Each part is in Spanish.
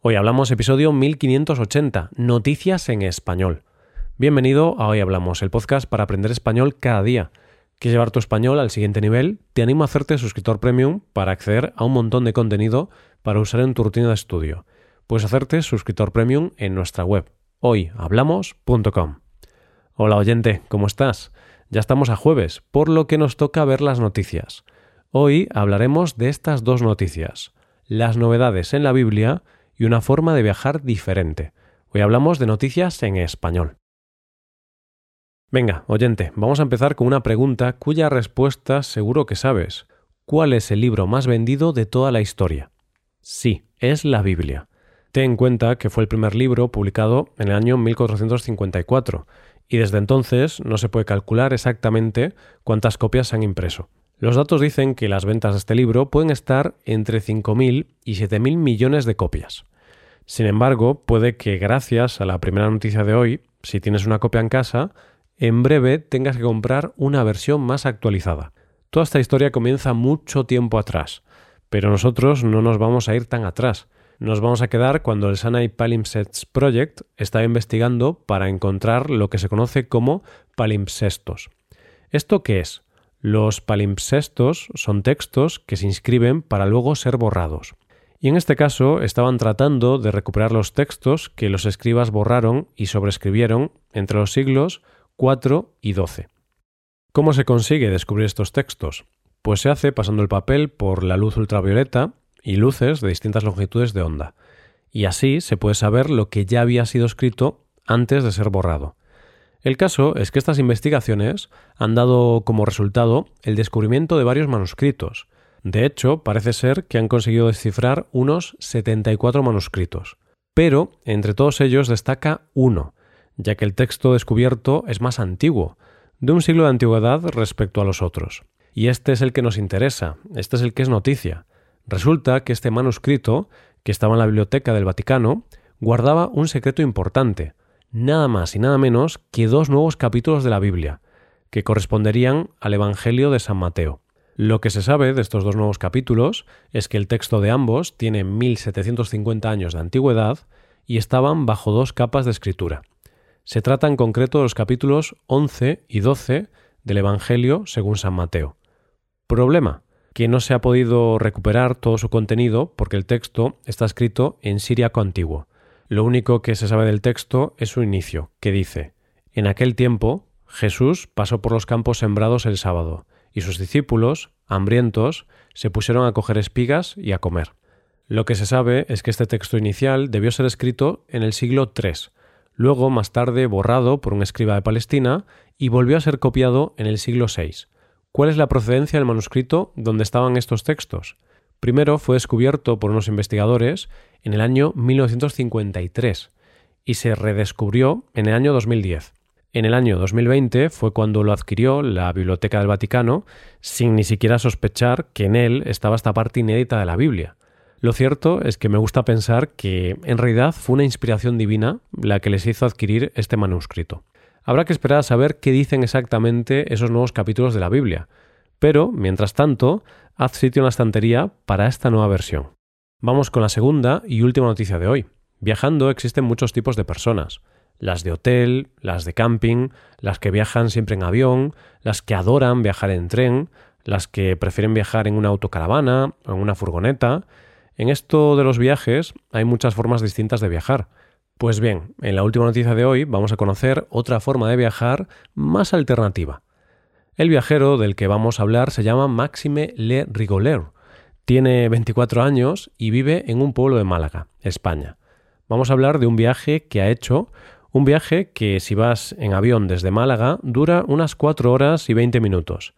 Hoy hablamos episodio 1580, Noticias en Español. Bienvenido a Hoy Hablamos, el podcast para aprender español cada día. ¿Quieres llevar tu español al siguiente nivel? Te animo a hacerte suscriptor premium para acceder a un montón de contenido para usar en tu rutina de estudio. Puedes hacerte suscriptor premium en nuestra web, hoyhablamos.com. Hola oyente, ¿cómo estás? Ya estamos a jueves, por lo que nos toca ver las noticias. Hoy hablaremos de estas dos noticias, las novedades en la Biblia y una forma de viajar diferente. Hoy hablamos de noticias en español. Venga, oyente, vamos a empezar con una pregunta cuya respuesta seguro que sabes. ¿Cuál es el libro más vendido de toda la historia? Sí, es la Biblia. Ten en cuenta que fue el primer libro publicado en el año 1454 y desde entonces no se puede calcular exactamente cuántas copias se han impreso. Los datos dicen que las ventas de este libro pueden estar entre 5.000 y 7.000 millones de copias. Sin embargo, puede que gracias a la primera noticia de hoy, si tienes una copia en casa, en breve tengas que comprar una versión más actualizada. Toda esta historia comienza mucho tiempo atrás, pero nosotros no nos vamos a ir tan atrás. Nos vamos a quedar cuando el Sanai Palimpsests Project está investigando para encontrar lo que se conoce como palimpsestos. ¿Esto qué es? Los palimpsestos son textos que se inscriben para luego ser borrados. Y en este caso estaban tratando de recuperar los textos que los escribas borraron y sobrescribieron entre los siglos 4 y 12. ¿Cómo se consigue descubrir estos textos? Pues se hace pasando el papel por la luz ultravioleta y luces de distintas longitudes de onda. Y así se puede saber lo que ya había sido escrito antes de ser borrado. El caso es que estas investigaciones han dado como resultado el descubrimiento de varios manuscritos. De hecho, parece ser que han conseguido descifrar unos 74 manuscritos. Pero entre todos ellos destaca uno, ya que el texto descubierto es más antiguo, de un siglo de antigüedad respecto a los otros. Y este es el que nos interesa, este es el que es noticia. Resulta que este manuscrito, que estaba en la biblioteca del Vaticano, guardaba un secreto importante, nada más y nada menos que dos nuevos capítulos de la Biblia, que corresponderían al Evangelio de San Mateo. Lo que se sabe de estos dos nuevos capítulos es que el texto de ambos tiene 1750 años de antigüedad y estaban bajo dos capas de escritura. Se trata en concreto de los capítulos 11 y 12 del Evangelio según San Mateo. Problema, que no se ha podido recuperar todo su contenido porque el texto está escrito en síriaco antiguo. Lo único que se sabe del texto es su inicio, que dice En aquel tiempo Jesús pasó por los campos sembrados el sábado, y sus discípulos, hambrientos, se pusieron a coger espigas y a comer. Lo que se sabe es que este texto inicial debió ser escrito en el siglo III, luego más tarde borrado por un escriba de Palestina y volvió a ser copiado en el siglo VI. ¿Cuál es la procedencia del manuscrito donde estaban estos textos? Primero fue descubierto por unos investigadores en el año 1953 y se redescubrió en el año 2010. En el año 2020 fue cuando lo adquirió la Biblioteca del Vaticano sin ni siquiera sospechar que en él estaba esta parte inédita de la Biblia. Lo cierto es que me gusta pensar que en realidad fue una inspiración divina la que les hizo adquirir este manuscrito. Habrá que esperar a saber qué dicen exactamente esos nuevos capítulos de la Biblia, pero, mientras tanto, haz sitio en la estantería para esta nueva versión. Vamos con la segunda y última noticia de hoy. Viajando existen muchos tipos de personas. Las de hotel, las de camping, las que viajan siempre en avión, las que adoran viajar en tren, las que prefieren viajar en una autocaravana o en una furgoneta, en esto de los viajes hay muchas formas distintas de viajar. Pues bien, en la última noticia de hoy vamos a conocer otra forma de viajar más alternativa. El viajero del que vamos a hablar se llama Maxime Le Rigoleur. Tiene 24 años y vive en un pueblo de Málaga, España. Vamos a hablar de un viaje que ha hecho, un viaje que si vas en avión desde Málaga dura unas 4 horas y 20 minutos,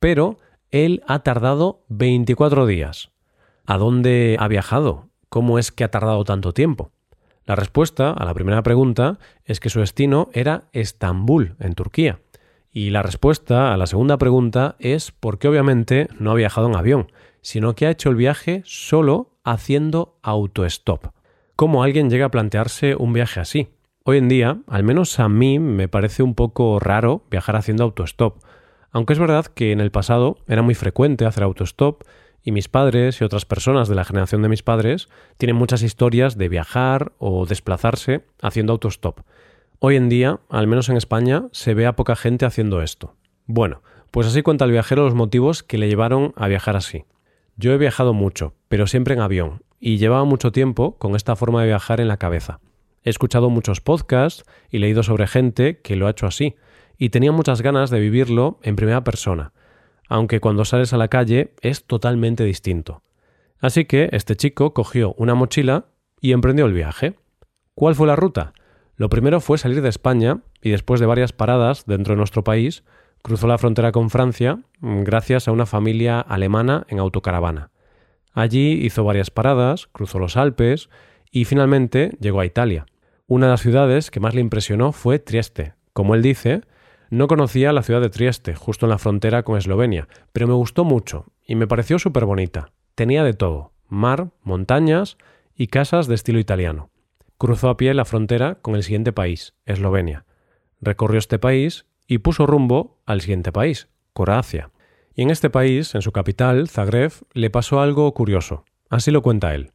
pero él ha tardado 24 días. ¿A dónde ha viajado? ¿Cómo es que ha tardado tanto tiempo? La respuesta a la primera pregunta es que su destino era Estambul, en Turquía. Y la respuesta a la segunda pregunta es porque obviamente no ha viajado en avión, sino que ha hecho el viaje solo haciendo autostop. ¿Cómo alguien llega a plantearse un viaje así? Hoy en día, al menos a mí, me parece un poco raro viajar haciendo autostop, aunque es verdad que en el pasado era muy frecuente hacer autostop Y mis padres y otras personas de la generación de mis padres tienen muchas historias de viajar o desplazarse haciendo autostop. Hoy en día, al menos en España, se ve a poca gente haciendo esto. Bueno, pues así cuenta el viajero los motivos que le llevaron a viajar así. Yo he viajado mucho, pero siempre en avión, y llevaba mucho tiempo con esta forma de viajar en la cabeza. He escuchado muchos podcasts y leído sobre gente que lo ha hecho así, y tenía muchas ganas de vivirlo en primera persona, aunque cuando sales a la calle es totalmente distinto. Así que este chico cogió una mochila y emprendió el viaje. ¿Cuál fue la ruta? Lo primero fue salir de España y después de varias paradas dentro de nuestro país, cruzó la frontera con Francia mm, gracias a una familia alemana en autocaravana. Allí hizo varias paradas, cruzó los Alpes y finalmente llegó a Italia. Una de las ciudades que más le impresionó fue Trieste. Como él dice, no conocía la ciudad de Trieste, justo en la frontera con Eslovenia, pero me gustó mucho y me pareció súper bonita. Tenía de todo, mar, montañas y casas de estilo italiano. Cruzó a pie la frontera con el siguiente país, Eslovenia. Recorrió este país y puso rumbo al siguiente país, Croacia. Y en este país, en su capital, Zagreb, le pasó algo curioso. Así lo cuenta él.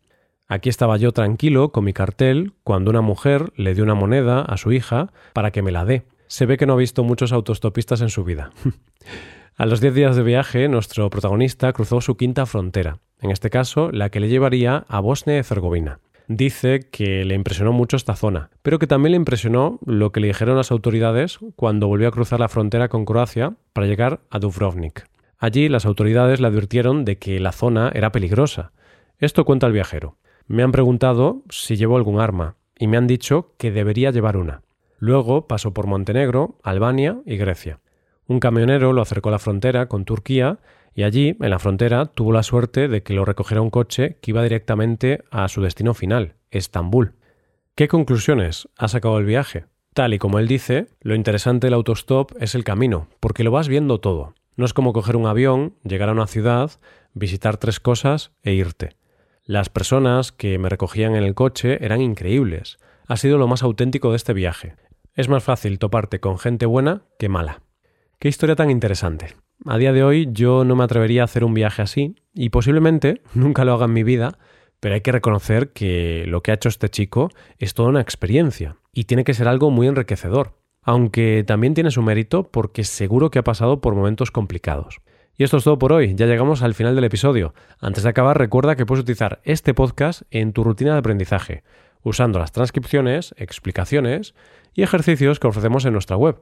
Aquí estaba yo tranquilo con mi cartel cuando una mujer le dio una moneda a su hija para que me la dé se ve que no ha visto muchos autostopistas en su vida. a los 10 días de viaje, nuestro protagonista cruzó su quinta frontera, en este caso la que le llevaría a Bosnia y Herzegovina. Dice que le impresionó mucho esta zona, pero que también le impresionó lo que le dijeron las autoridades cuando volvió a cruzar la frontera con Croacia para llegar a Dubrovnik. Allí las autoridades le advirtieron de que la zona era peligrosa. Esto cuenta el viajero. Me han preguntado si llevo algún arma y me han dicho que debería llevar una. Luego pasó por Montenegro, Albania y Grecia. Un camionero lo acercó a la frontera con Turquía y allí, en la frontera, tuvo la suerte de que lo recogiera un coche que iba directamente a su destino final, Estambul. ¿Qué conclusiones ha sacado el viaje? Tal y como él dice, lo interesante del autostop es el camino, porque lo vas viendo todo. No es como coger un avión, llegar a una ciudad, visitar tres cosas e irte. Las personas que me recogían en el coche eran increíbles. Ha sido lo más auténtico de este viaje. Es más fácil toparte con gente buena que mala. Qué historia tan interesante. A día de hoy yo no me atrevería a hacer un viaje así y posiblemente nunca lo haga en mi vida, pero hay que reconocer que lo que ha hecho este chico es toda una experiencia y tiene que ser algo muy enriquecedor, aunque también tiene su mérito porque seguro que ha pasado por momentos complicados. Y esto es todo por hoy, ya llegamos al final del episodio. Antes de acabar, recuerda que puedes utilizar este podcast en tu rutina de aprendizaje, usando las transcripciones, explicaciones y ejercicios que ofrecemos en nuestra web.